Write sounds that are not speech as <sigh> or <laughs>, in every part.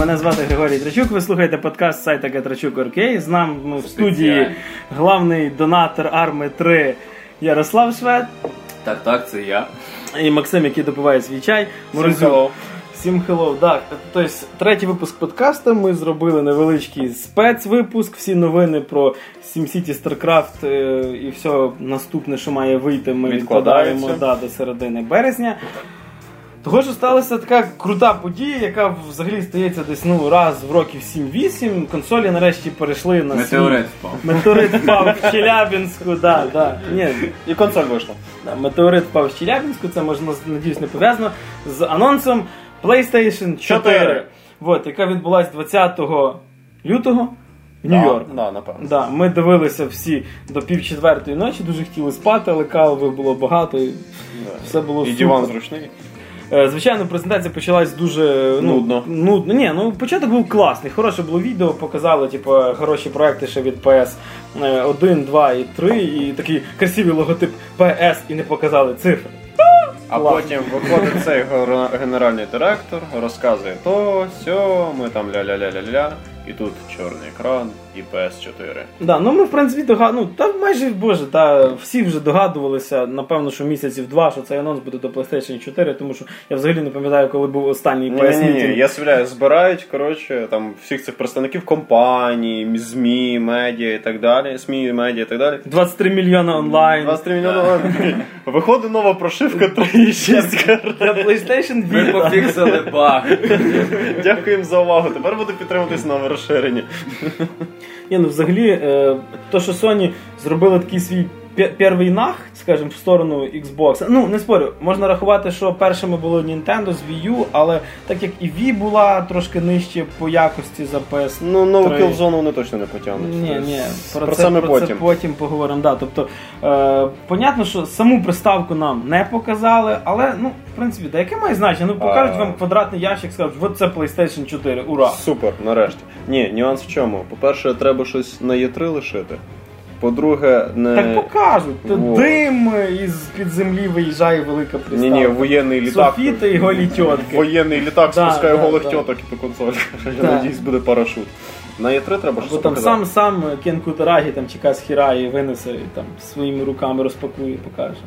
Мене звати Григорій Трачук. Ви слухаєте подкаст сайта Гетрачук.Оркей. З нами в студії главний донатор Arma 3 Ярослав Швед Так, так, це я. і Максим, який допиває свій чай. Морозюк. Всім hello. Так, тобто, третій випуск подкасту. Ми зробили невеличкий спецвипуск. Всі новини про SimCity StarCraft е, і все наступне, що має вийти, ми відкладаємо да, до середини березня. Того, що сталася така крута подія, яка взагалі стається десь ну, раз в років 7-8. Консолі нарешті перейшли на Метеорит свій... впав. Метеорит впав в Челябінську, да, <laughs> да. Ні, І консоль вийшла. Да, Метеорит впав в Челябінську, це можна надіюсь не пов'язано з анонсом PlayStation 4, Чотири. Вот, яка відбулась 20 лютого в Нью-Йорк. Да, да, напевно. Да, ми дивилися всі до пів четвертої ночі, дуже хотіли спати, але кави було багато і все було І супер. диван зручний. Е, Звичайно, презентація почалась дуже ну, Нудно. нудно. Ні, ну початок був класний. Хороше було відео, показали типу, хороші проекти ще від PS 1, 2 і 3, і такий красивий логотип PS, і не показали цифри. А Клас. потім виходить цей генеральний директор, розказує то, сьо, ми там ля-ля-ля-ля-ля, і тут чорний екран і PS4. Да, ну ми в принципі догад... ну, та майже боже, та всі вже догадувалися, напевно, що місяців два, що цей анонс буде до PlayStation 4, тому що я взагалі не пам'ятаю, коли був останній Ні, PS ні, ні, я справляю, збирають, коротше, там всіх цих представників компаній, ЗМІ, медіа і так далі, СМІ, медіа і так далі. 23 мільйони онлайн. 23 мільйони. <laughs> Виходить нова прошивка 3.6. Для PlayStation Ми Vita. пофіксили баг. Дякуємо за увагу. Тепер буде підтримуватись нове розширення. Ні, ну взагалі, е, то, що Sony зробили такий свій перший нах, скажімо, в сторону Xbox. Ну, не спорю, можна рахувати, що першими були Nintendo з Wii U, але так як і Wii була трошки нижче по якості за PS. Ну, нову кілзону вони точно не потягнуть. Ні, ні, про, про це, це ми про потім. це потім поговоримо. Да, тобто, е, понятно, що саму приставку нам не показали, але ну, в принципі, да, яке має значення? Ну, покажуть А. вам квадратний ящик, скажуть, от це PlayStation 4, ура! Супер, нарешті. Ні, нюанс в чому? По-перше, треба щось на Є3 лишити. По-друге, не. Так покажуть, то вот. дим із під землі виїжджає велика Ні, приставка. ні, воєнний літак. Софіти і голі тітки. Воєнний літак спускає да, голих да. тьоток і по консолі. <laughs> Я надіюсь, буде парашут. На Є3 треба Бо щось там показати. сам сам Кен Кутарагі там чекає з і винесе і там своїми руками розпакує і покаже.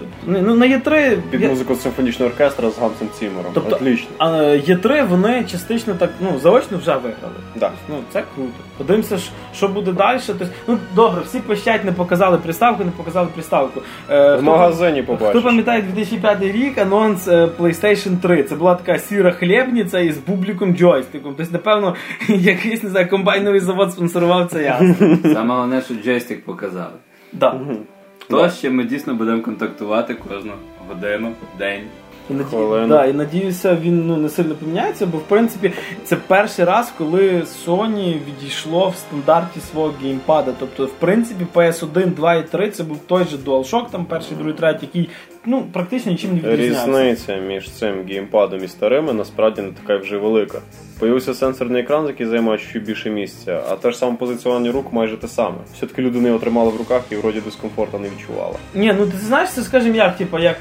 Тобто, ну, на Є3 Під я- музику симфонічного оркестра з Гансом Цімером. Тобто, Отлично. А Є3 вони частично так ну заочно вже виграли. Да. Ну це круто. Подивимося, що буде далі. Тобто, ну добре, всі пищать, не показали приставку, не показали приставку. Е, В хто- магазині Хто побачиш. пам'ятає 2005 рік анонс е, PlayStation 3? Це була така сіра хлібниця із бубліком джойстиком. Тобто, напевно, <laughs> якийсь не знаю, комбайновий завод спонсорував це я. Саме головне, що джойстик показали. Да. То ще ми дійсно будемо контактувати кожну годину, день. І, наді... Да, і надіюся, він ну, не сильно поміняється, бо в принципі це перший раз, коли Sony відійшло в стандарті свого геймпада. Тобто, в принципі, PS1, 2 і 3 це був той же DualShock, там перший, другий, третій, який ну, практично нічим не відрізнявся. Різниця між цим геймпадом і старими насправді не така вже велика. Появився сенсорний екран, який займає чуть більше місця, а те ж саме позиціонування рук майже те саме. Все-таки людина його тримала в руках і вроді дискомфорту не відчувала. Ні, ну ти знаєш, це скажімо як, типу, як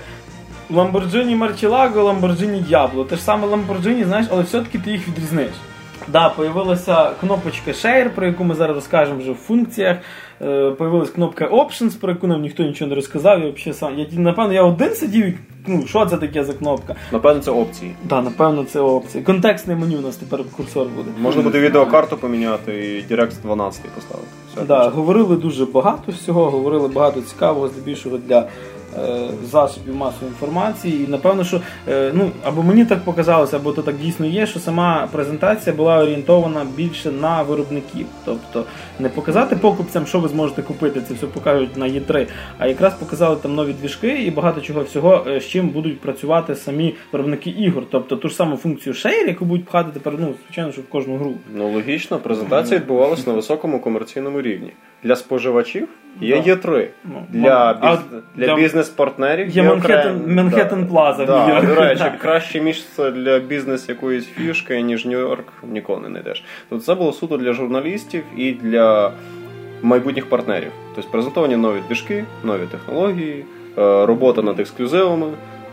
Lamborghini Marcielago, Lamborghini Diablo. Те ж саме Lamborghini, знаєш, але все-таки ти їх відрізниш. Да, появилася кнопочка Share, про яку ми зараз розкажемо вже в функціях. Е, появилась кнопка Options, про яку нам ніхто нічого не розказав. Я, взагалі сам, я, напевно, я один сидів і ну, що це таке за кнопка? Напевно, це опції. Да, напевно, це опція. Контекстне меню у нас тепер курсор буде. Можна буде відеокарту поміняти і Direct 12 поставити. Все, Да, говорили дуже багато всього, говорили багато цікавого, здебільшого для засобів масової інформації. І напевно, що е, ну або мені так показалося, або то так дійсно є, що сама презентація була орієнтована більше на виробників. Тобто не показати покупцям, що ви зможете купити, це все покажуть на Є3, а якраз показали там нові двіжки і багато чого всього, е, з чим будуть працювати самі виробники ігор. Тобто ту ж саму функцію Share, яку будуть пхати тепер, ну, звичайно, що в кожну гру. Ну логічно, презентація відбувалася на високому комерційному рівні. Для споживачів є Є3. Ну, Для, а біз... для, для- бізнес-партнерів Є. Манхеттен- Манхеттен Плаза в Да, Нью-Йорку. до речі, краще місце для бізнес якоїсь фішки, ніж Нью-Йорк, ніколи не знайдеш. Тобто це було суто для журналістів і для майбутніх партнерів. Тобто презентовані нові двіжки, нові технології, е, робота над ексклюзивами.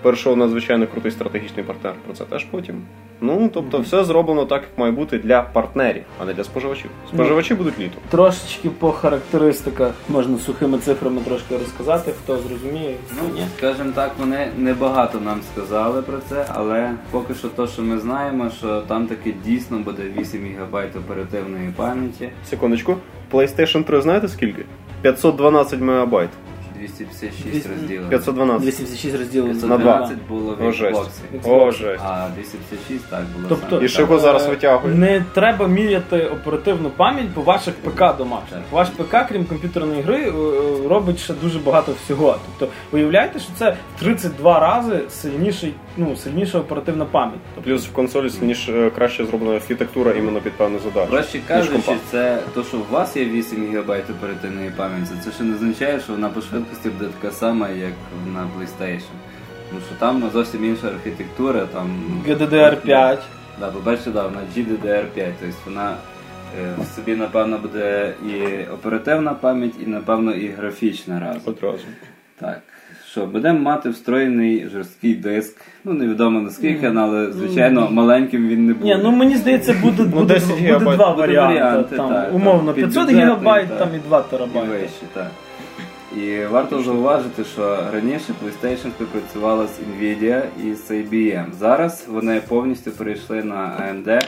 Першого надзвичайно крутий стратегічний партнер. Про це теж потім. Ну тобто, все зроблено так, як має бути для партнерів, а не для споживачів. Споживачі будуть літом. Трошечки по характеристиках можна сухими цифрами трошки розказати, хто зрозуміє, Ну, ні. скажімо так, вони небагато нам сказали про це, але поки що то, що ми знаємо, що там таки дійсно буде 8 ГБ оперативної пам'яті, Секундочку. PlayStation 3 знаєте скільки? 512 мегабайт. 256 розділів. 512. 256 розділів На два. 512 було в О, жесть. Xbox, О, жесть. а 256 так було Тобто- саме. І що його зараз витягує? Не треба міряти оперативну пам'ять по ваших ПК домашніх. Ваш ПК, крім комп'ютерної гри, е, е, робить ще дуже багато всього. Тобто, уявляєте, що це в 32 рази сильніший, ну, сильніша оперативна пам'ять. Тобто, Плюс в консолі ніж е, краще зроблена архітектура іменно під певну задачу. Проще ніж кажучи, компа. це то, що у вас є 8 ГБ оперативної пам'яті, це ще не означає, що вона по швидкості буде така сама, як на PlayStation. Тому що там зовсім інша архітектура, там ну, GDDR5. Да, по-перше, да, вона GDDR5, тобто вона е, в собі, напевно, буде і оперативна пам'ять, і, напевно, і графічна разом. Одразу. Так. Що, будемо мати встроєний жорсткий диск. Ну, невідомо наскільки, але, звичайно, маленьким він не буде. Ні, ну мені здається, буде, буде, 10 буде гігабайт. два варіанти. там, так, умовно, там, 500 підбюджетний, гігабайт там і 2 і терабайти. вище, так. І варто зауважити, що раніше PlayStation співпрацювала з Nvidia і з IBM. Зараз вони повністю перейшли на AMD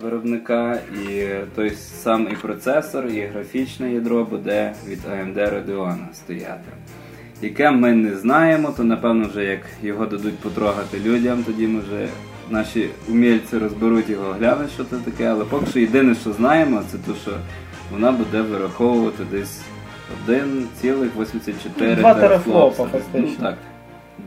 виробника, і той самий процесор, і графічне ядро буде від AMD Radeon стояти. Яке ми не знаємо, то напевно вже як його дадуть потрогати людям, тоді ми вже наші умільці розберуть його, глянуть, що це таке. Але поки що єдине, що знаємо, це те, що вона буде вираховувати десь 1,84 Два терафлопа, Ну фактично. так,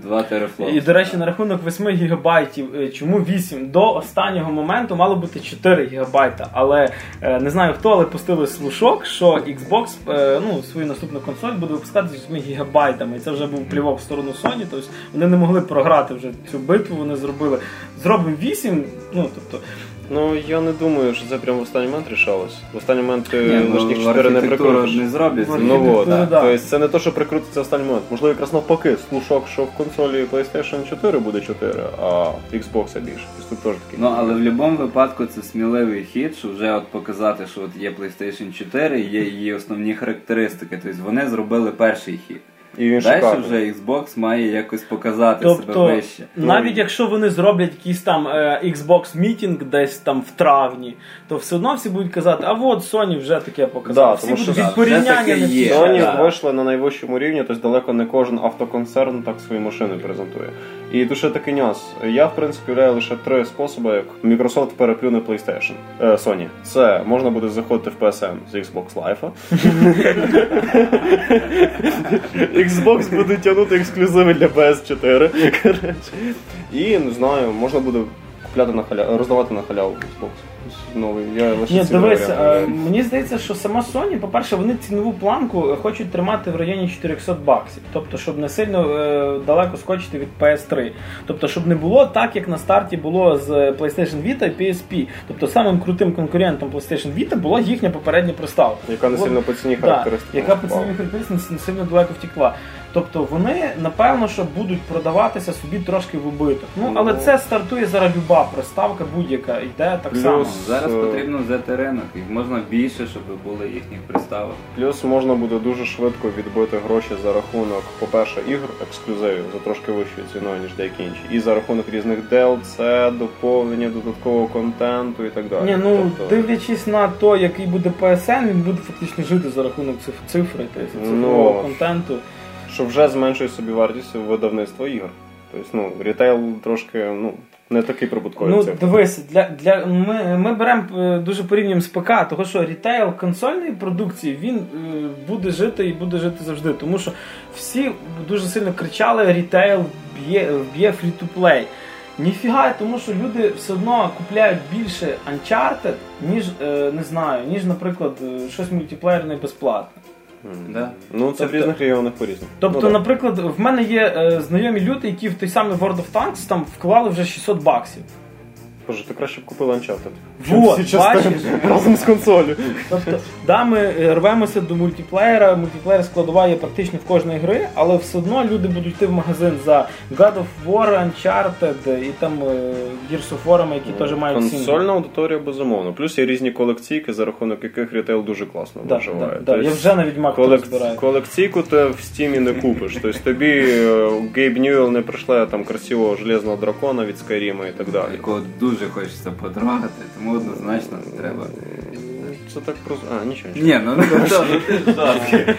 2 терафлопса. І, до речі, на рахунок 8 гігабайтів, е, чому 8? До останнього моменту мало бути 4 гігабайта. Але е, не знаю хто, але пустили слушок, що Xbox е, ну, свою наступну консоль буде випускати з 8 гігабайтами. І це вже був плівок в сторону Sony. Тобто вони не могли програти вже цю битву, вони зробили. Зробимо 8, ну тобто. Ну я не думаю, що це прямо в останній момент рішалось. В останній момент ти ну, лишніх 4 не прикрутиш. не зроблять. Ну, Ну от, архітектуру, да. тобто це не то, що прикрутиться в останній момент. Можливо, якраз навпаки, слушок, що в консолі PlayStation 4 буде 4, а Xbox більше. Тобто тут теж такий. Ну, але в будь-якому випадку це сміливий хід, що вже от показати, що от є PlayStation 4, є її основні характеристики. Тобто вони зробили перший хід. І він Далі шикарний. вже Xbox має якось показати себе Тобто, вище. навіть якщо вони зроблять якийсь там е, Xbox мітінг десь там в травні, то все одно всі будуть казати, а от Sony вже таке показала. Да, всі тому будуть що від да, порівняння все є. Sony Да. вийшли на найвищому рівні, тобто далеко не кожен автоконцерн так свої машини презентує. І тут ще такий нюанс. Я, в принципі, уявляю лише три способи, як Microsoft переплюне PlayStation. Е, Sony. Це можна буде заходити в PSN з Xbox Live. Xbox буде тягнути ексклюзиви для PS4. І не знаю, можна буде купляти на халяву, роздавати на халяву Xbox. Новий. Я лише Ні, дивись, е, мені здається, що сама Sony, по-перше, вони цінову планку е, хочуть тримати в районі 400 баксів. Тобто, щоб не сильно е, далеко скочити від PS3. Тобто, щоб не було так, як на старті було з PlayStation Vita і PSP. Тобто самим крутим конкурентом PlayStation Vita була їхня попередня приставка. Яка не сильно по ціні да, характеристика. яка по ціні характеристиці не сильно далеко втекла. Тобто вони, напевно, що будуть продаватися собі трошки в убиток. Ну, але Ну. це стартує зараз люба приставка будь-яка, йде так Плюс- само. Зараз е, потрібно взяти ринок, їх можна більше, щоб були їхніх приставок. Плюс можна буде дуже швидко відбити гроші за рахунок, по-перше, ігр ексклюзивів за трошки вищою ціною, ніж деякі інші. І за рахунок різних DLC, доповнення додаткового контенту і так далі. Ні, ну Тобто, дивлячись на то, який буде PSN, він буде фактично жити за рахунок циф- цифри, тобто цифрового Ну, контенту. що вже зменшує собі вартість видавництва ігор. Тобто, ну, рітейл трошки ну, не такий прибутковий Ну цифр. дивись, для для ми, ми беремо е, дуже порівнюємо з ПК, того що рітейл консольної продукції він е, буде жити і буде жити завжди. Тому що всі дуже сильно кричали: рітейл б'є б'є free-to-play. Ніфіга, тому що люди все одно купляють більше Uncharted, ніж е, не знаю, ніж, наприклад, е, щось мультиплеєрне безплатне. Да. Ну, це Тобто- в різних регіонах по-різному. Тобто, ну, наприклад, в мене є е, знайомі люди, які в той самий World of Tanks там вклали вже 600 баксів. Боже, ти краще б купив Uncharted. Вот, Всі частини бачиш? <laughs> разом з консолью. Тобто, да, ми е, рвемося до мультиплеєра, мультиплеєр складова є практично в кожної гри, але все одно люди будуть йти в магазин за God of War, Uncharted і там е, Gears of War, які теж мають сім'ї. Консольна аудиторія, безумовно. Плюс є різні колекційки, за рахунок яких рітейл дуже класно Да, виживає. да, да. Тобто Я вже на відьмак колек... розбираю. Колекційку ти в стімі не купиш. Тобто тобі е, Гейб Ньюел не прийшле там красивого железного дракона від Скайріма і так далі. Якого дуже хочеться потрогати, тому однозначно треба. Це так просто. А, нічого. нічого. Ні, ну ну, <laughs> ну, жорсткий.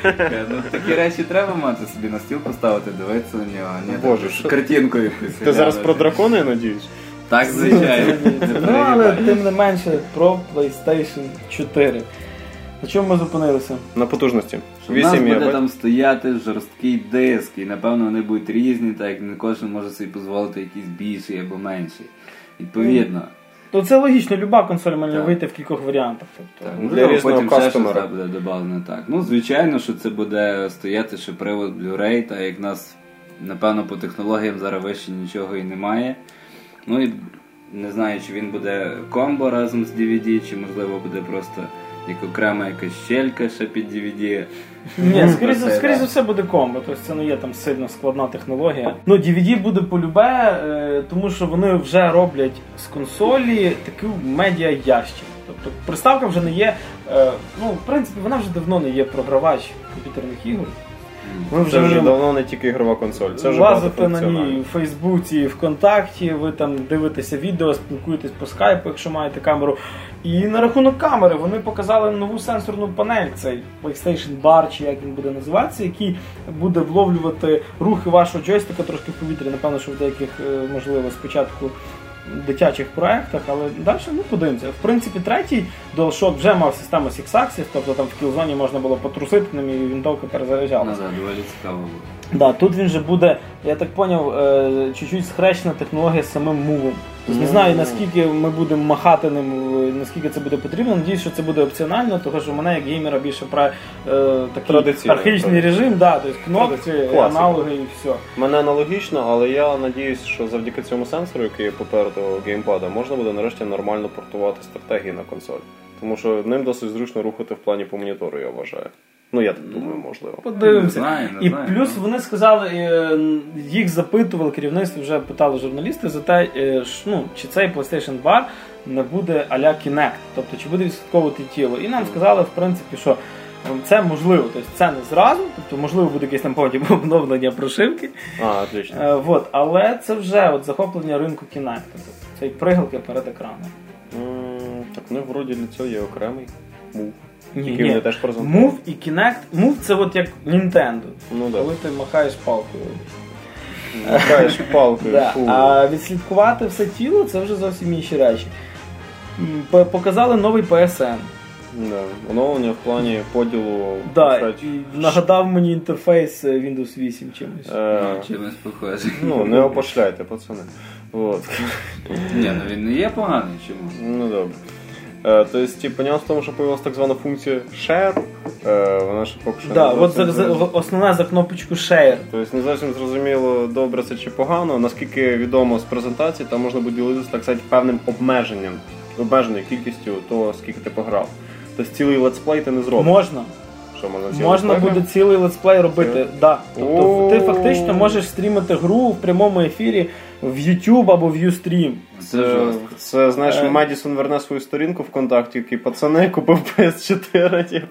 Ну, Такі речі треба мати собі на стіл поставити, дивитися на нього, а Боже, що- картинку якусь. Ти зараз про дракона, я надіюсь? Так, звичайно. <laughs> Ну, але тим не менше про PlayStation 4. На чому ми зупинилися? На потужності. У нас буде МБ. там стояти жорсткий диск, і напевно вони будуть різні, так як не кожен може собі дозволити якийсь більший або менший. Відповідно. То це логічно, люба консоль може Так. вийти в кількох варіантах. Тобто, Так, Для можливо, різного потім ще щось кастомера. буде додано так. Ну, звичайно, що це буде стояти ще привод Blu-ray, та як в нас, напевно, по технологіям зараз вище нічого і немає. Ну і не знаю, чи він буде комбо разом з DVD, чи можливо буде просто як окрема якась щелька ще під DVD. Ні, скоріше, скоріше за все буде комбо, тобто це не є там сильно складна технологія. Ну, DVD буде полюбе, е, тому що вони вже роблять з консолі таку медіа ящик. Тобто приставка вже не є. е, Ну, в принципі, вона вже давно не є програвач комп'ютерних ігор. Ви Це вже давно не тільки ігрова консоль, це вже лазите на ній в Фейсбуці, ВКонтакті, ви там дивитеся відео, спілкуєтесь по скайпу, якщо маєте камеру. І на рахунок камери вони показали нову сенсорну панель, цей PlayStation Bar, чи як він буде називатися, який буде вловлювати рухи вашого джойстика трошки в повітрі. Напевно, що в деяких, е, можливо, спочатку дитячих проєктах, але далі ну, подивимося. В принципі, третій DualShock вже мав систему Six Axis, тобто там в кілзоні можна було потрусити ним і вінтовка перезаряджалася. Назад, доволі цікаво було. Да, тут він же буде, я так поняв, е, чуть-чуть схрещена технологія з самим мувом. Тобто не знаю, наскільки ми будемо махати ним, е, наскільки це буде потрібно. Надіюсь, що це буде опціонально, тому що мене як геймера більше про е, такий Традиційно, архаїчний так. режим, да, тобто кнопки, Класика. аналоги і все. Мене аналогічно, але я надіюсь, що завдяки цьому сенсору, який є попереду геймпада, можна буде нарешті нормально портувати стратегії на консоль. Тому що ним досить зручно рухати в плані по монітору, я вважаю. Ну я так думаю, можливо. Подивимося. Не знаю, не і знаю, плюс ну. вони сказали, е, їх запитували, керівництво вже питали журналісти за те, е, ну, чи цей PlayStation Bar не буде а-ля Kinect, тобто чи буде відслідковувати тіло. І нам сказали, в принципі, що це можливо, тобто це не зразу, тобто можливо буде якесь там потім <laughs> обновлення прошивки. А, отлично. Е, вот, але це вже от захоплення ринку Kinect, тобто це пригалки перед екраном. М, Так вони вроді для цього є окремий мув. Ні, Який ні. вони теж презентували. Move і Kinect. Move це от як Nintendo. Ну да. Коли ти махаєш палкою. Махаєш палкою. Да. фу. А відслідкувати все тіло це вже зовсім інші речі. М, Показали новий PSN. Да. Оновлення в плані поділу. Да, так, і нагадав мені інтерфейс е, Windows 8 чимось. е, Чимось похоже. Ну, не опошляйте, пацани. Вот. Ні, ну він не є поганий, чому? Ну добре. Е, Тобто, типу, нюанс в тому, що появилася так звана функція share. Е, Вона ще поки що Да, не от за, зовсім за, кнопочку Share. Тобто не зовсім зрозуміло, добре це чи погано. Наскільки відомо з презентації, там можна буде ділитися так сказати, певним обмеженням, обмеженою кількістю того, скільки ти пограв. Тобто цілий летсплей ти не зробиш. Можна. Що можна цілий Можна буде цілий летсплей робити. Да. Тобто ти фактично можеш стрімити гру в прямому ефірі в YouTube або в Ustream. Це Це, жорстко. це знаєш, Е. Медісон верне свою сторінку ВКонтакті, який пацани купив PS4. типу.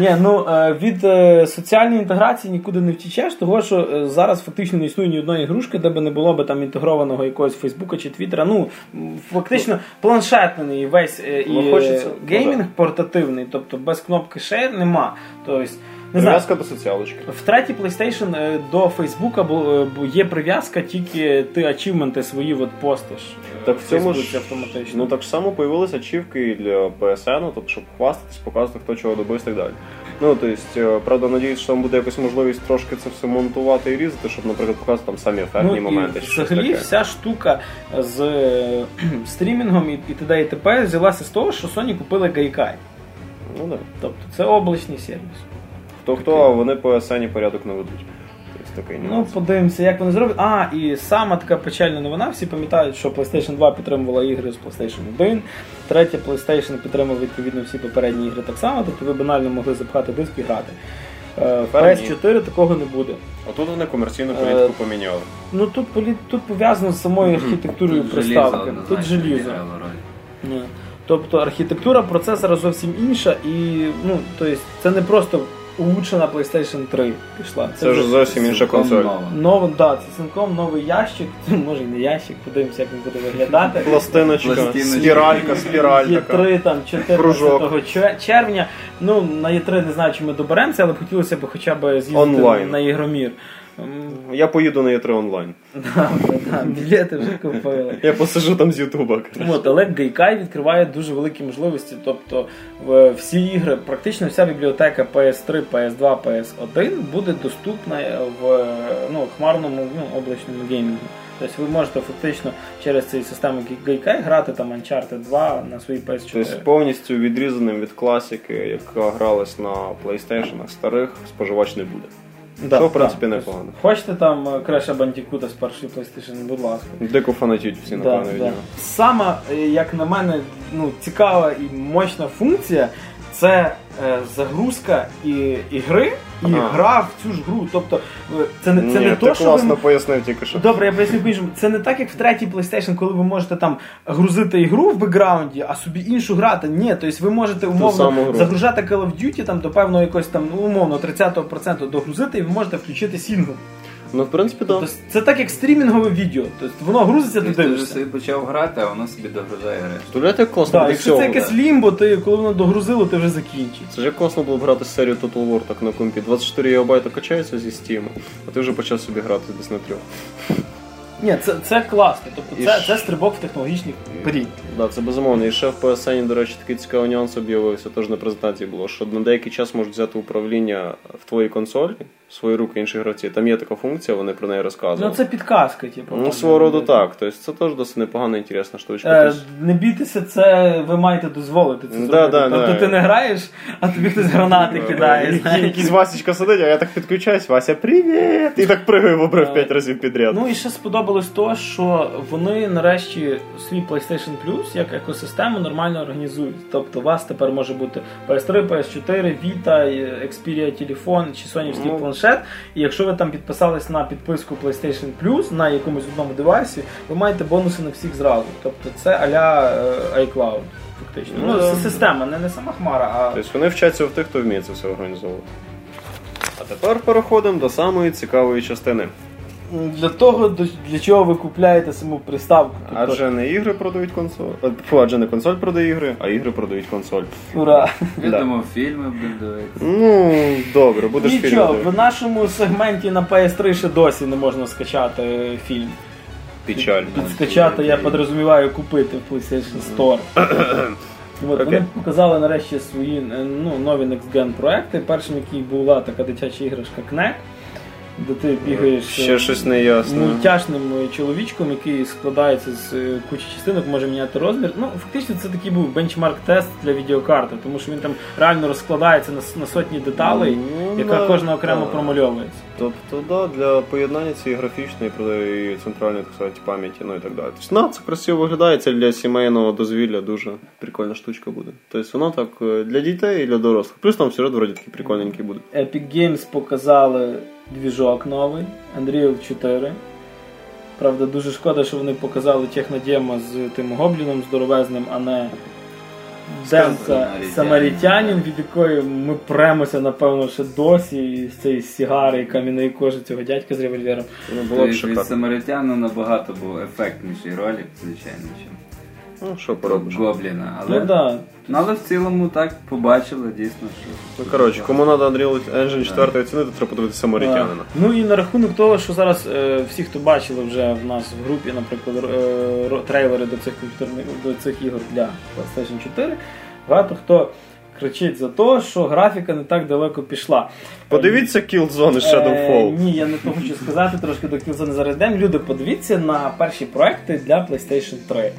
Ні, ну е, від е, соціальної інтеграції нікуди не втічеш, того що е, зараз фактично не існує ні одної ігрушки, де би не було би там інтегрованого якогось Фейсбука чи Твіттера. Ну фактично планшетний весь і Ну, геймінг портативний, тобто без кнопки Share нема. Тобто, Прив'язка до соціалочки. в третій PlayStation е, до Фейсбука бу- е, є прив'язка, тільки ти ачівменти свої от постиш. е, Так в цьому ж автоматично. ну так само появилися ачівки і для PSN, тобто щоб хвастатись, показувати, хто чого добився і так далі. Ну тобто, правда, надіюсь, що там буде якась можливість трошки це все монтувати і різати, щоб, наприклад, показати там самі ефектні моменти. Ну, І чи взагалі таке. вся штука з стрімінгом і, і т.д. і т.п. взялася з того, що Sony купили Gaikai. Ну да. Тобто це облачний сервіс. Хто хто, а вони по SN порядок не ведуть. Тобто такий Ну, подивимося, як вони зроблять. А, і сама така печальна новина. Всі пам'ятають, що PlayStation 2 підтримувала ігри з PlayStation 1. Третє, PlayStation підтримував відповідно всі попередні ігри так само, тобто ви банально могли запхати диск і грати. Е, В PS4 такого не буде. Отут вони комерційну Е, політику поміняли. Ну тут полі- тут пов'язано з самою архітектурою Тут приставки. железо Тут желізо. Тобто архітектура процесора зовсім інша, і ну, тобто, це не просто улучшена PlayStation 3 пішла. Це вже зовсім інша консоль. нова. Да, це цілком новий ящик, <laughs> може і не ящик, подивимося, як він буде виглядати. Пластиночка, Пластиночка. спіралька, спіраль Є така. три там 14 червня. Ну, на Є3 не знаю, чи ми доберемося, але б хотілося б хоча б з'їздити на Ігромір. Я поїду на Є3 онлайн. Да, да, білети вже купили. Я посижу там з Ютуба. От, але Гайкай відкриває дуже великі можливості. Тобто всі ігри, практично вся бібліотека PS3, PS2, PS1 буде доступна в ну, хмарному ну, облачному геймінгу. Тобто ви можете фактично через цю систему Гайкай грати там Uncharted 2 на своїй PS4. Тобто повністю відрізаним від класики, яка гралась на PlayStation старих, споживач не буде. Да, Що, в принципі, непогано. Хочете там Креша Бандікута з першої PlayStation, будь ласка. Дико фанатіть всі, Да, напевно, від да. нього. Сама, е, як на мене, ну, цікава і мощна функція це е, загрузка і, ігри, і Ага. гра в цю ж гру. Тобто, е, це не, це Ні, не ти то, що класно ви... пояснив тільки що. Добре, я поясню по-іншому. Це не так, як в третій PlayStation, коли ви можете там грузити ігру в бекграунді, а собі іншу грати. Ні, тобто ви можете саму умовно гру. загружати Call of Duty там, до певного якогось там, ну, умовно, 30% догрузити, і ви можете включити сінгл. Ну, в принципі, так. Тобто це так, як стрімінгове відео. Тобто воно грузиться, ти Тобто ти вже дивишся. собі почав грати, а воно собі решту. Представляєте, як класно Так, якщо це якесь Limbo, ти коли воно догрузило, ти вже закінчиш. Це ж як класно було б грати серію Total War так на компі. 24 ГБ качається зі Steam, а ти вже почав собі грати десь на трьох. Ні, це, це класно. Тобто це, це стрибок в технологічний період. Да, це безумовно. І ще в PSN, до речі, такий цікавий нюанс об'явився, теж на презентації було, що на деякий час можуть взяти управління в твоїй консолі, свої руки інші гравці. Там є така функція, вони про неї розказували. Ну це підказка, типу. Ну, свого роду так. Тобто це теж досить непогана інтересна штучка. Е, Тобто, не бійтеся, це ви маєте дозволити це Да, зробити. да, тобто да. ти не граєш, а тобі хтось гранати кидає. Якийсь Васечка сидить, а я так підключаюсь, Вася, привіт! І так пригаю в обрив 5 разів підряд. Ну і ще сподобалось то, що вони нарешті свій PlayStation Plus як екосистему нормально організують. Тобто у вас тепер може бути PS3, PS4, Vita, Xperia телефон чи сонівський Ну. Планшет. І якщо ви там підписались на підписку PlayStation Plus на якомусь одному девайсі, ви маєте бонуси на всіх зразу. Тобто це а-ля е, iCloud. Фактично. Ну, Ну, це система, не, не сама хмара, а Тобто вони вчаться в тих, хто вміє це все організовувати. А тепер переходимо до самої цікавої частини. Для того, для чого ви купляєте саму приставку. Тобто, Адже не ігри продають консоль. Фу, адже не консоль продає ігри, а ігри продають консоль. ура! Я Да. думав, фільми будемо дивитися. Ну, добре, будеш фільм. Нічого, в нашому сегменті на PS3 ще досі не можна скачати фільм. Печально. Під скачати, я підрозуміваю, купити в PlayStation Store. От, вони показали нарешті свої е, ну, нові Next Gen проекти. Першим, який була така дитяча іграшка Kinect, де ти бігаєш Ще е, щось неясне. мультяшним чоловічком, який складається з е, кучі частинок, може міняти розмір. Ну, фактично, це такий був бенчмарк-тест для відеокарти, тому що він там реально розкладається на, на сотні деталей, Ну, яка да, кожна окремо да. промальовується. Тобто, да, для поєднання цієї графічної і центральної так сказати, пам'яті, ну і так далі. Тобто, на, це красиво виглядає, це для сімейного дозвілля дуже прикольна штучка буде. Тобто воно так е, для дітей і для дорослих. Плюс там всередині вроді такий прикольненький буде. Epic Games показали двіжок новий, Unreal 4. Правда, дуже шкода, що вони показали технодемо з тим гобліном здоровезним, а не демка Самарітянин. Самарітянин, від якої ми премося, напевно, ще досі з цієї сігари і кам'яної кожи цього дядька з револьвером. Було б Від шикарно. Самаритяна набагато був ефектніший ролик, звичайно, чим Ну, що поробиш. Гобліна. Але, Ну да. ну, але в цілому так побачили дійсно, що. Ну, коротше, кому треба Unreal Engine 4 оцінити, треба подивитися Самарітянина. Ну і на рахунок того, що зараз е, всі, хто бачили вже в нас в групі, наприклад, р- е, ро- трейлери до цих комп'ютерних до цих ігор для PlayStation 4, багато хто кричить за те, що графіка не так далеко пішла. Подивіться Killzone і Е, Shadowfall. ні, я не то хочу сказати, трошки до Killzone зараз йдемо. Люди, подивіться на перші проекти для PlayStation 3.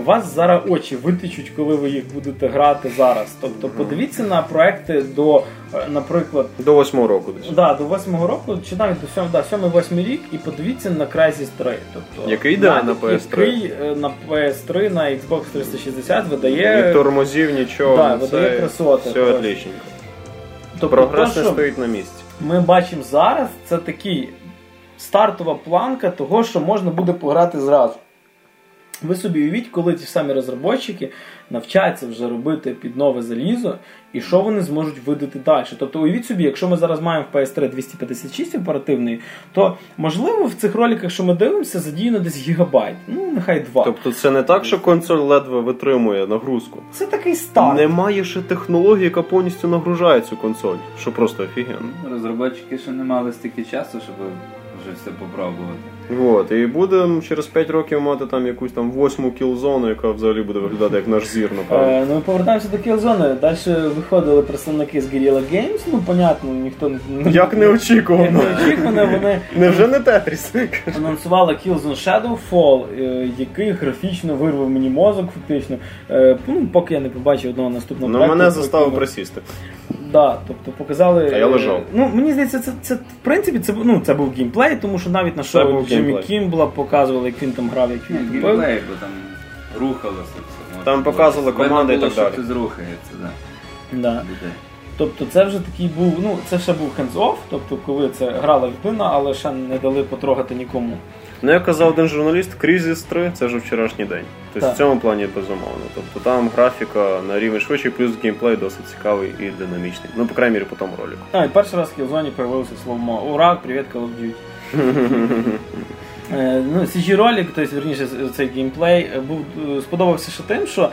Вас зараз очі витечуть, коли ви їх будете грати зараз. Тобто подивіться на проекти до, е, наприклад, До восьмого року десь. да, до восьмого року, чи навіть до 7, да, 7-8 рік, і подивіться на Crysis 3. Тобто, Який йде на PS3? Який е, на PS3, на Xbox 360 видає. Ні тормозів, нічого. Да, це красоти, Все коротше. отличненько. тобто, Прогрес то, не стоїть на місці. ми бачимо зараз, це такий стартова планка того, що можна буде пограти зразу. Ви собі уявіть, коли ті самі розробники навчаться вже робити під нове залізо, і що вони зможуть видати далі. Тобто, уявіть собі, якщо ми зараз маємо в PS3 256 оперативний, то можливо в цих роликах, що ми дивимося, задіяно десь гігабайт. Ну, нехай два. Тобто це не так, що консоль ледве витримує нагрузку. Це такий старт. Немає ще технології, яка повністю нагружає цю консоль, що просто офігенно. Розробники ще не мали стільки часу, щоб вже все попробувати. Вот, і будемо через 5 років мати там якусь там восьму кілзону, яка взагалі буде виглядати як наш зір, напевно. Е, ну, повертаємося до Killzone. Далі виходили представники з Guerrilla Games, ну, понятно, ніхто не Як неочікувано. неочікувано, вони Невже не Тетріс? анонсували Killzone Shadowfall, е, який графічно вирвав мені мозок, фактично. Е, ну, поки я не побачив одного наступного Ну проекту, мене заставив який- присісти. Да, тобто показали. А я лежав. Ну, мені здається, це, це в принципі це, бу- ну, це був геймплей, тому що навіть на шоу був Джиммі. Кімбла показували, як він там грав, як Ні, він геймплей, бо там рухалося все. Можна Там було- показували видно команди і було, так що далі. Хтось рухається, да. Да. Тобто це вже такий був, ну це ще був hands-off, тобто коли це грала людина, але ще не дали потрогати нікому. Ну, як казав один журналіст, Крізіс 3 це вже вчорашній день. Тобто Так. в цьому плані безумовно. Тобто там графіка на рівень швидший, плюс геймплей досить цікавий і динамічний. Ну, по крайній мірі, по тому ролику. А, і перший раз в Killzone появився слово Ура, привіт, Call of Duty. Е, ну, CG ролик, тобто, верніше, цей геймплей е, був е, сподобався ще тим, що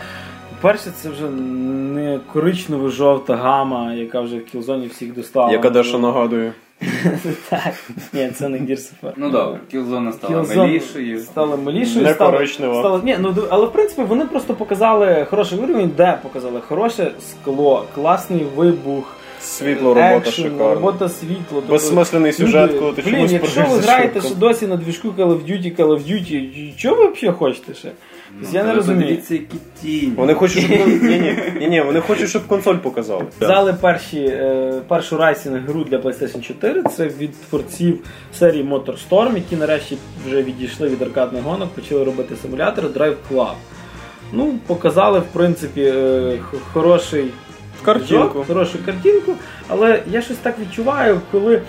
перше, це вже не коричнево-жовта гама, яка вже в Killzone всіх достала. Яка дещо нагадує. <laughs> Так, ні, це не Gears of War. Ну добре, кілзона стала Killzone милішою. Стала милішою. Не стала- Ні, ну, але в принципі вони просто показали хороший уровень, де показали хороше скло, класний вибух. Світло, робота екшен, шикарна. робота світло. тобто Безсмисленний сюжет, люди, коли ти блін, чомусь якщо ви граєте ще досі на двіжку Call of Duty, Call of Duty, чого ви взагалі хочете ще? Тобто я не Ну, розумію. Подивіться, які тіні. Вони хочуть, щоб <laughs> ні, ні, ні, ні, вони хочуть, щоб консоль показали. <laughs> Взяли перші, е, першу racing гру для PlayStation 4, це від творців серії MotorStorm, які нарешті вже відійшли від аркадних гонок, почали робити симулятори Drive Club. Ну, показали, в принципі, е, хороший Картинку. хорошу картинку, але я щось так відчуваю, коли.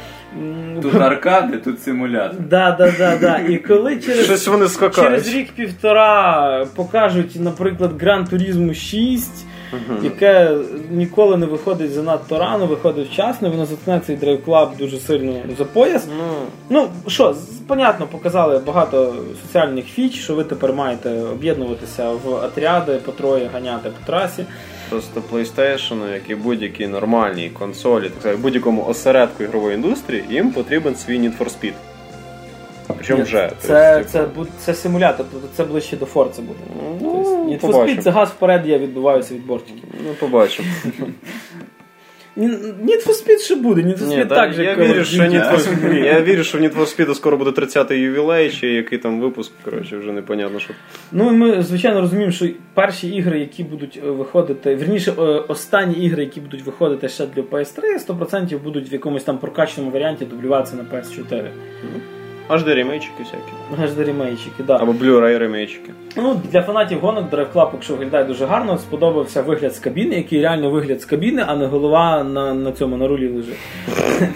Тут аркади, тут симулятор. Да, да, да, да. І коли <laughs> через, Щось вони скакають. через рік-півтора покажуть, наприклад, Gran Turismo 6, яке ніколи не виходить занадто рано, виходить вчасно, воно заткне цей Drive Club дуже сильно за пояс. Ну, Ну що, з- понятно, показали багато соціальних фіч, що ви тепер маєте об'єднуватися в отряди, по троє ганяти по трасі. Просто PlayStation, як і будь-якій нормальній консолі, так сказати, будь-якому осередку ігрової індустрії, їм потрібен свій Need for Speed. Причому Ні, вже. Це, тобто, це, бу- це симулятор, тобто це ближче до Forza буде. Ну, Тобто, Need for. Speed це газ вперед, я відбиваюся від бортиків. Ну, побачимо. <laughs> Need for Speed ще буде, Need for Speed так же. я, як вірю, що Need for, я вірю, що в Need for Speed скоро буде 30-й ювілей, чи який там випуск, коротше, вже непонятно, що. Ну ми звичайно розуміємо, що перші ігри, які будуть е, виходити, вірніше, е, останні ігри, які будуть виходити ще для PS3, 100% будуть в якомусь там прокачаному варіанті дублюватися на PS4. Аж де ремейчики всякі. Аж до ремейчики, да. Або Blu-ray ремейчики. Ну, для фанатів гонок Drive Club, якщо виглядає дуже гарно, сподобався вигляд з кабіни, який реально вигляд з кабіни, а не голова на, на цьому на рулі лежить.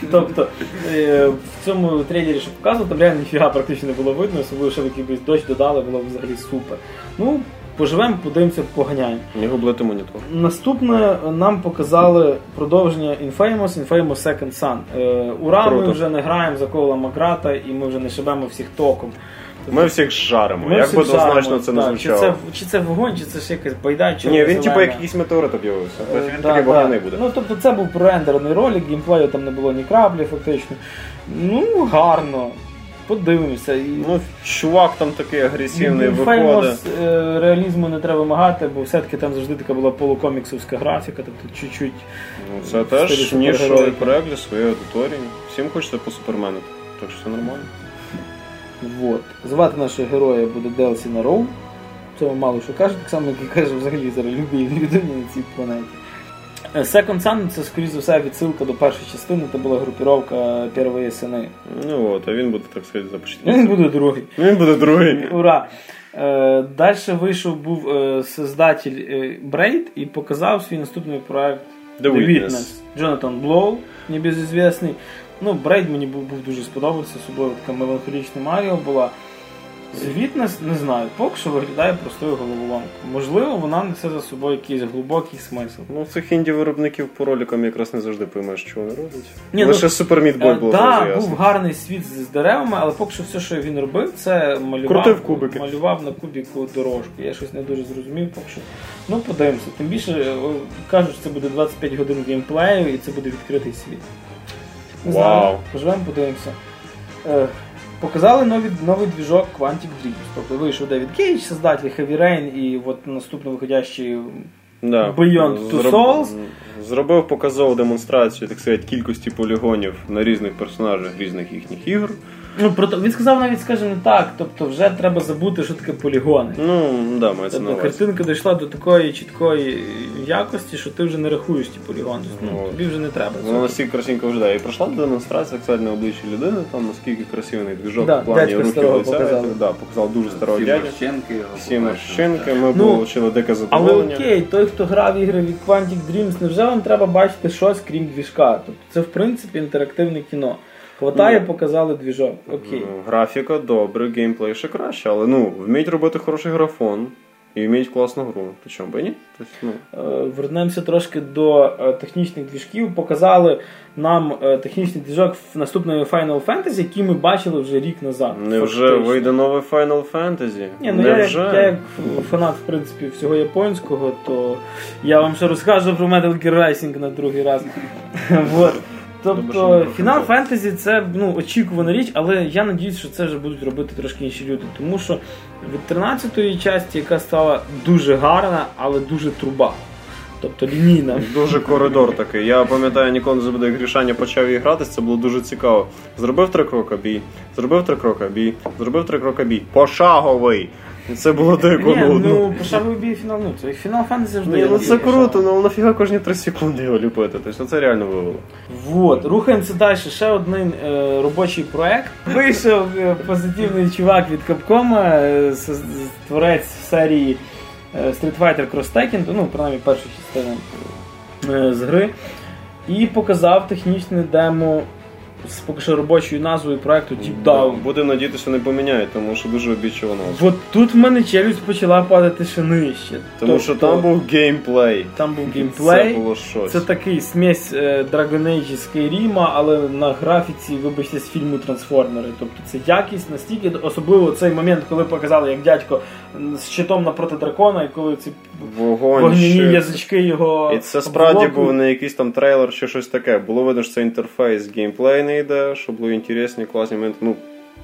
<laughs> тобто е, в цьому трейлері, що показували, там реально ніфіга практично не було видно, особливо, що якийсь дощ додали, було взагалі супер. Ну, поживемо, подивимося, поганяємо. Не гублити монітор. Наступне нам показали продовження Infamous, Infamous Second Son. Е, ура, ми Круто. вже не граємо за Кола Маграта і ми вже не шибемо всіх током. Ми всіх жаримо. Ми Як всіх би однозначно жаримо, це не так. Чи звучало. це, чи це вогонь, чи це ж якась байда, чи Ні, він типу як якийсь метеорит об'явився. Е, Тобто він да, такий да. вогняний буде. Ну, тобто це був прорендерний ролик, геймплею там не було ні краплі, фактично. Ну, гарно. Подивимося. І... Ну, чувак там такий агресивний виходить. Е, реалізму не треба вимагати, бо все-таки там завжди така була полукоміксовська графіка, тобто чуть-чуть. Ну, це теж нішовий проект для своєї аудиторії. Всім хочеться по супермену. Так що все нормально. Вот. Звати нашого героя буде Делсі Нароу. цього мало що каже, так само, як і каже взагалі зараз любі людині на цій планеті. Е, Second Sun це, скоріш за все, відсилка до першої частини, це була групіровка Первої сини. Ну от, а він буде, так сказати, Він буде другий. Він буде другий. Ура! Е, Далі вийшов був е, создатель Braid і показав свій наступний проект The Witness. Джонатан Блоу, небезізвісний. Ну, Брейд мені був, був дуже сподобався, особливо така меланхолічна Маріо була. Звітнес, не знаю, поки що виглядає простою головоломкою. Можливо, вона несе за собою якийсь глибокий смисл. Ну, цих інді-виробників по роликам якраз не завжди поймеш, що вони роблять. Ні, Лише ну, Boy Е, було да, був гарний світ з з деревами, але поки що все, що він робив, це малював, Крутив кубики. малював на кубіку дорожку. Я щось не дуже зрозумів, поки що. Ну, подивимося. Тим більше е, кажуть, що це буде 25 годин геймплею і це буде відкритий світ. Не знаю, поживемо, подивимося. Показали новий, новий двіжок Quantic Dreams. Тобто вийшов Девід Кейдж, создатель Heavy Rain і от наступно виходящий Да. Beyond Two Зроб- Souls. Зробив показову демонстрацію, так сказати, кількості полігонів на різних персонажах різних їхніх ігор. Ну, про він сказав навіть, скажімо так, тобто вже треба забути, що таке полігони. Ну, да, мається на Тобто увазі. картинка дійшла до такої чіткої якості, що ти вже не рахуєш ті полігони. Ну, Ну, тобі вже не треба. Вона цього. настільки красивенько виглядає. І пройшла демонстрація на обличчі людини, там наскільки красивий двіжок Да, в плані старого лиця. показали. Да, показав дуже старого його Всі морщинки, ми Ну, отримали дике Але окей, той, хто грав ігри від Quantic Dreams, невже вам треба бачити щось крім двіжка? Тобто це в принципі інтерактивне кіно. Хватає, Ну, показали двіжок. Окей. Ну, Графіка добре, геймплей ще краще, але ну, вміють робити хороший графон і вміють класну гру. То чому би ні? Тобто, ну, Е, Вернемося трошки до е, технічних двіжків. Показали нам е, технічний двіжок в наступної Final Fantasy, який ми бачили вже рік назад. невже фактично. вийде новий Final Fantasy? Ні, ну я, як- я як фанат в принципі всього японського, то я вам ще розкажу про Metal Gear Rising на другий раз. <laughs> Вот. Тобто проходив. Fantasy це ну, очікувана річ, але я надіюсь, що це вже будуть робити трошки інші люди. Тому що від 13-ї часті, яка стала дуже гарна, але дуже труба. Тобто лінійна. Дуже коридор такий. Я пам'ятаю, ніколи не забуду, як Грішаня почав її гратись, це було дуже цікаво. Зробив три крока бій, зробив три крока бій, зробив три крока бій. Пошаговий! І це було дико Ні, ну пошаговий бій фінал. Ну, це Final Fantasy завжди. Ні, ну це круто, ну нафіга кожні 3 секунди його ліпити. Тобто це реально вивело. Вот, рухаємося далі. Ще один е, робочий проект. Вийшов е, позитивний чувак від Capcom, е, с- творець серії е, Street Fighter Cross Tekken, ну, принаймні перша частина е, з гри. І показав технічне демо з поки що робочою назвою проекту Deep Down. Будемо надіятися, що не поміняють, тому що дуже обіччя воно. От тут в мене челюсть почала падати ще нижче. Тому що Тобто, там був геймплей. там був Це було щось. Це такий смесь е, Dragon Age і Skyrim, але на графіці, вибачте, з фільму Трансформери. Тобто це якість настільки, особливо цей момент, коли показали, як дядько з щитом напроти дракона, і коли ці Вогонь. вогняні щит. язички його. І це справді обволокують. був не якийсь там трейлер чи щось таке. Було видно, що це інтерфейс геймплей не йде, що були інтересні, класні моменти. Ну,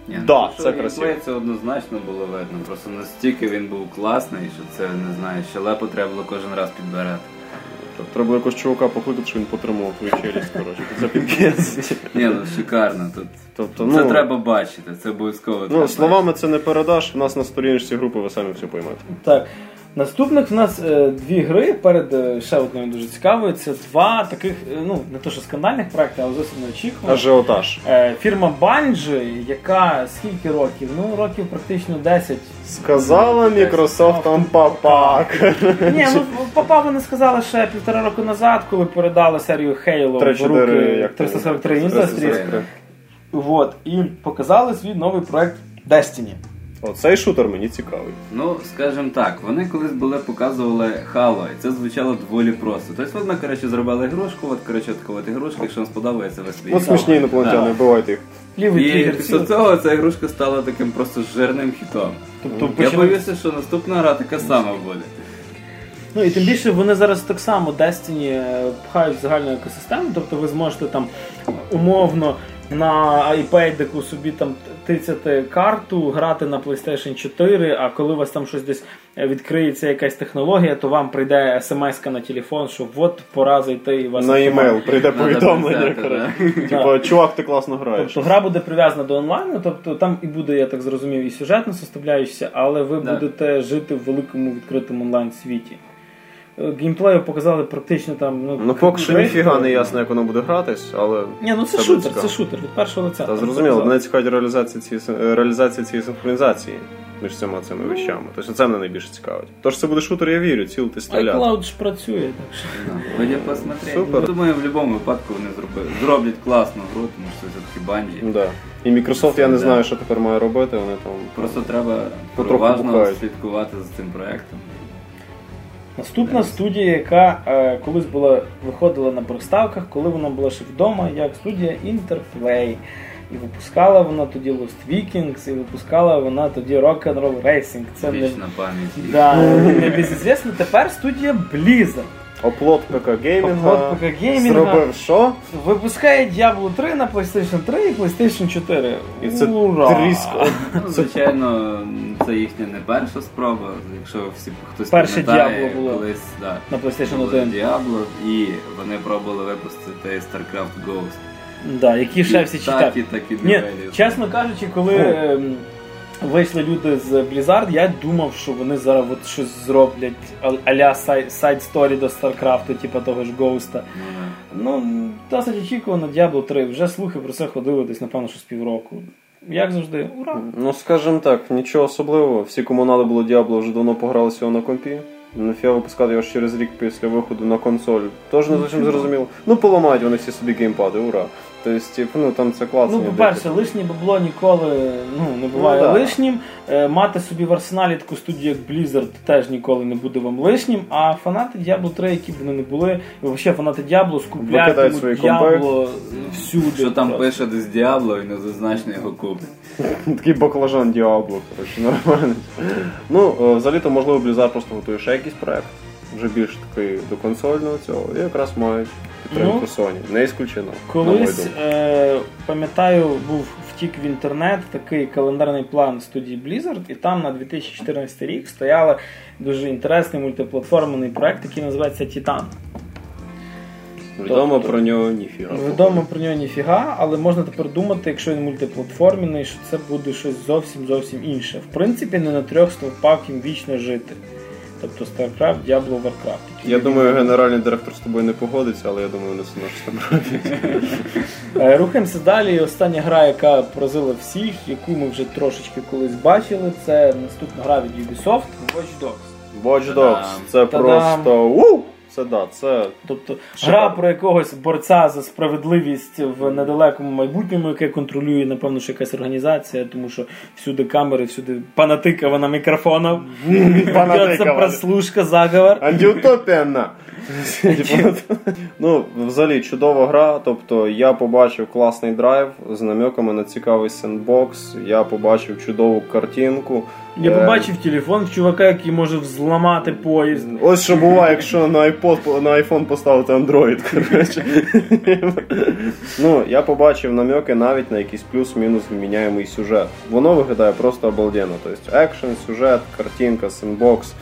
Ні, Да, ну, це красиво. Це однозначно було видно. Просто настільки він був класний, що це не знаю, щелепу треба було кожен раз підбирати. тобто, треба було якогось чувака покликати, щоб він потримав твою челюсть, коротше. Це <laughs> піпець. Ні, ну шикарно. Тут Тобто, це ну, треба бачити, це обов'язково. ну, словами це не передаш, у нас на сторіночці групи ви самі все поймете. Так. Наступних в нас е, дві гри перед е, ще одною дуже цікавою. Це два таких, е, ну не то що скандальних проекти, але зовсім неочікуваних. Ажіотаж. Е, Фірма Bungie, яка скільки років? Ну, років практично 10. Сказала Microsoft папак. Ні, ну папа вони сказали ще півтора року назад, коли передали серію Halo в 3-4, руки як то, 343 Industries. 343. Вот, і показали свій новий проект Destiny. Оцей шутер мені цікавий. Ну, скажімо так, вони колись були показували Halo, і це звучало доволі просто. Тобто, от ми, коротше, зробили ігрушку, от, коротше, така от ігрушка, якщо вам сподобається, ви собі. От смішні інопланетяни, вбивайте їх. Лівий І тригер після цього ця ігрушка стала таким просто жирним хітом. Тобто Я почали- боюся, що наступна гра така сама буде. Ну і тим більше вони зараз так само Destiny е, пхають в загальну екосистему, тобто ви зможете там умовно на iPad собі там тицяти карту, грати на PlayStation 4, а коли у вас там щось десь відкриється якась технологія, то вам прийде смс на телефон, що от пора зайти і вас На емейл прийде Надо повідомлення. коротше. Чувак, ти класно граєш. Тобто гра буде прив'язана до онлайну, тобто там і буде, я так зрозумів, і сюжетна составляюча, але ви Да. будете жити в великому відкритому онлайн світі. Е, Геймплею показали практично там. Ну, Ну поки що ніфіга не ясно, як воно буде гратись, але. Ні, ну це, шутер, цікаво. це шутер від першого лиця. Та зрозуміло, мене цікавить реалізація цієї син- реалізація цієї синхронізації між цими цими вещами. Тобто це мене найбільше цікавить. Тож це буде шутер, я вірю, цілити стріляти. iCloud ж працює, так що. Ну, посмотреть. Супер. Ну, думаю, в будь-якому випадку вони зроблять, зроблять класну гру, тому що це все-таки банді. Да. І Microsoft я не знаю, що тепер має робити. Вони там Просто треба уважно слідкувати за цим проектом. Наступна студія, яка е, колись була виходила на приставках, коли вона була ще вдома, як студія Interplay. І випускала вона тоді Lost Vikings, і випускала вона тоді Rock'n'Roll Racing. Це не, пам'ять. да, небезізвісно. Тепер студія Blizzard. Оплот ПК геймінга Оплот ПК геймінга. зробив що? Випускає Diablo 3 на PlayStation 3 і PlayStation 4. І це Ура! тріск. Ну, <laughs> звичайно, це їхня не перша спроба. Якщо всі хтось Перше пам'ятає, Diablo було. колись да, На PlayStation було 1. Diablo, і вони пробували випустити StarCraft Ghost. Да, які ще всі І читали. так, і так і Ні, чесно кажучи, коли ем, вийшли люди з Blizzard, я думав, що вони зараз от щось зроблять а-ля сайд сторі до StarCraft, типу того ж Ghost. Ну. Ну, досить очікувано Diablo 3. Вже слухи про це ходили десь, напевно, що з півроку. Як завжди, ура! Ну скажімо так, нічого особливого. Всі кому надо було Діабло вже давно погралися його на компі. Нафіга випускати його через рік після виходу на консоль. Тож не зовсім зрозуміло. Ну поламають вони всі собі геймпади, ура. Тобто, типу, ну там це класно. Ну, по-перше, лишнє бабло ніколи ну, не буває Ну, да. лишнім. Е, мати собі в арсеналі таку студію, як Blizzard, теж ніколи не буде вам лишнім. А фанати Diablo 3, які б вони не були, і взагалі фанати Diablo скуплятимуть свої Diablo всюди. Що там просто. пише десь Diablo і незазначно його купить. <laughs> Такий баклажан Diablo, коротше, нормально. Ну, е, взагалі-то, можливо, Blizzard просто готує ще якийсь проект. Вже більш такий до консольного цього. І якраз мають підтримку Ну, Sony. Не ісключено. Колись, е, пам'ятаю, був втік в інтернет такий календарний план студії Blizzard, і там на 2014 рік стояли дуже інтересний мультиплатформений проект, який називається Титан. Відомо тобто- про нього ніфіга. Відомо про нього ніфіга, але можна тепер думати, якщо він мультиплатформений, що це буде щось зовсім зовсім інше. В принципі, не на трьох стовпах їм вічно жити. Тобто StarCraft, Diablo, Warcraft. які Я він- думаю, генеральний директор з тобою не погодиться, але я думаю, вони все одно роблять. Е, Рухаємося далі. Остання гра, яка поразила всіх, яку ми вже трошечки колись бачили, це наступна гра від Ubisoft Watch Dogs. Watch Dogs, Та-дам. це Та-дам. просто. У! Це да, це. Тобто Шикарно. гра про якогось борця за справедливість в недалекому майбутньому, яке контролює, напевно, що якась організація, тому що всюди камери, всюди панатикова мікрофона. <laughs> Це прослушка, заговор. Антиутопіана! ну, взагалі чудова гра. Тобто я побачив класний драйв з намеками на цікавий сендбокс. Я побачив чудову картинку. Я Е, побачив телефон в чувака, який може взламати поїзд. Ось що буває, якщо на iPod, на iPhone поставити Android. <laughs> Коротше. ну, я побачив намеки навіть на якийсь плюс-мінус вміняємий сюжет. Воно виглядає просто обалденно. Тобто екшен, сюжет, картинка, сендбокс.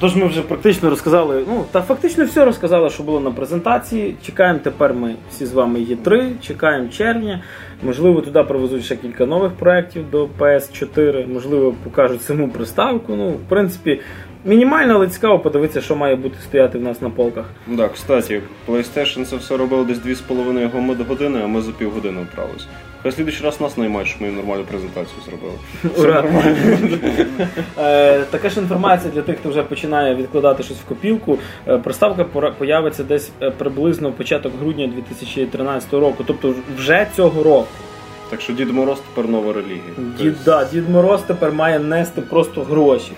Тож ми вже практично розказали, ну та фактично все розказали, що було на презентації. Чекаємо тепер ми всі з вами є 3 чекаємо червня. Можливо, туди привезуть ще кілька нових проєктів до PS4, можливо, покажуть саму приставку. Ну, в принципі, мінімально, але цікаво подивитися, що має бути стояти в нас на полках. Так, кстати, PlayStation це все робив десь 2,5 години, а ми за півгодини вправились. Хай слідуючий раз нас наймають, щоб ми нормальну презентацію зробили. <laughs> Ура! <laughs> Е, Така ж інформація для тих, хто вже починає відкладати щось в копілку. Е, Приставка появиться десь е, приблизно початок грудня 2013 року, тобто вже цього року. Так що Дід Мороз тепер нова релігія. Дід, да, Дід Мороз тепер має нести просто гроші.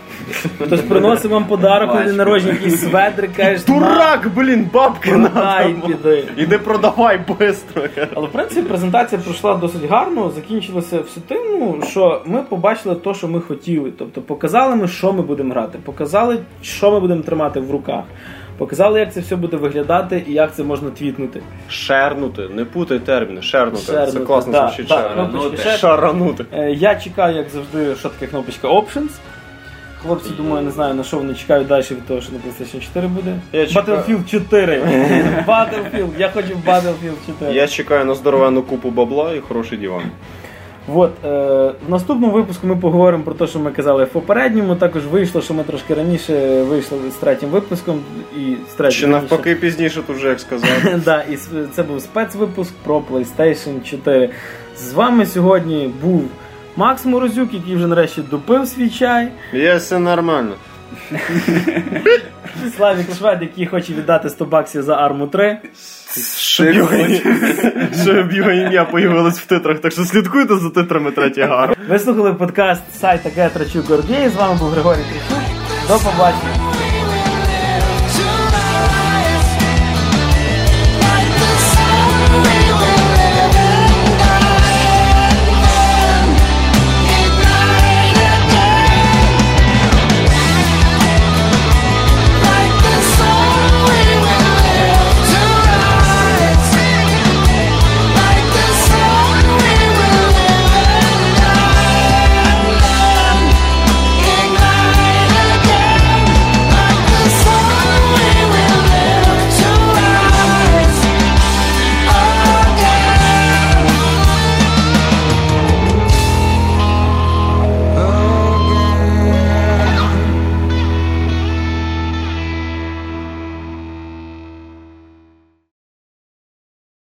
Хтось приносить вам подарок на день народження, якийсь светрик, кажеш, Дурак, блін, бабки на, продай, надо. піди. Іди продавай бистро. Але в принципі презентація пройшла досить гарно. Закінчилося все тим, ну, що ми побачили те, що ми хотіли. Тобто показали ми, що ми будемо грати, показали, що ми будемо тримати в руках. Показали, як це все буде виглядати і як це можна твітнути. Шернути, не путай терміни, шернути. Це класно да, звучить да, шернути. share. Шаранути. Я чекаю, як завжди, що таке кнопочка Options. Хлопці, думаю, не знаю на що вони чекають далі від того, що на PlayStation 4 буде. Я. Battlefield 4. <laughs> Battlefield. Я хочу Battlefield 4. Я чекаю на здоровенну купу бабла і хороший диван. От, е, в наступному випуску ми поговоримо про те, що ми казали в попередньому. Також вийшло, що ми трошки раніше вийшли з третім випуском і з третім. Чи навпаки пізніше, тут вже як сказав. <laughs> да, і це був спецвипуск про PlayStation 4. З вами сьогодні був Макс Морозюк, який вже нарешті допив свій чай. Є все нормально. Славік Швед, який хоче віддати 100 баксів за арму 3. Щоб його, щоб його ім'я появилось в титрах, так що слідкуйте за титрами третій гар. Ви слухали подкаст сайта Гетрачу Trachuk З вами був Григорій Кричук. До побачення.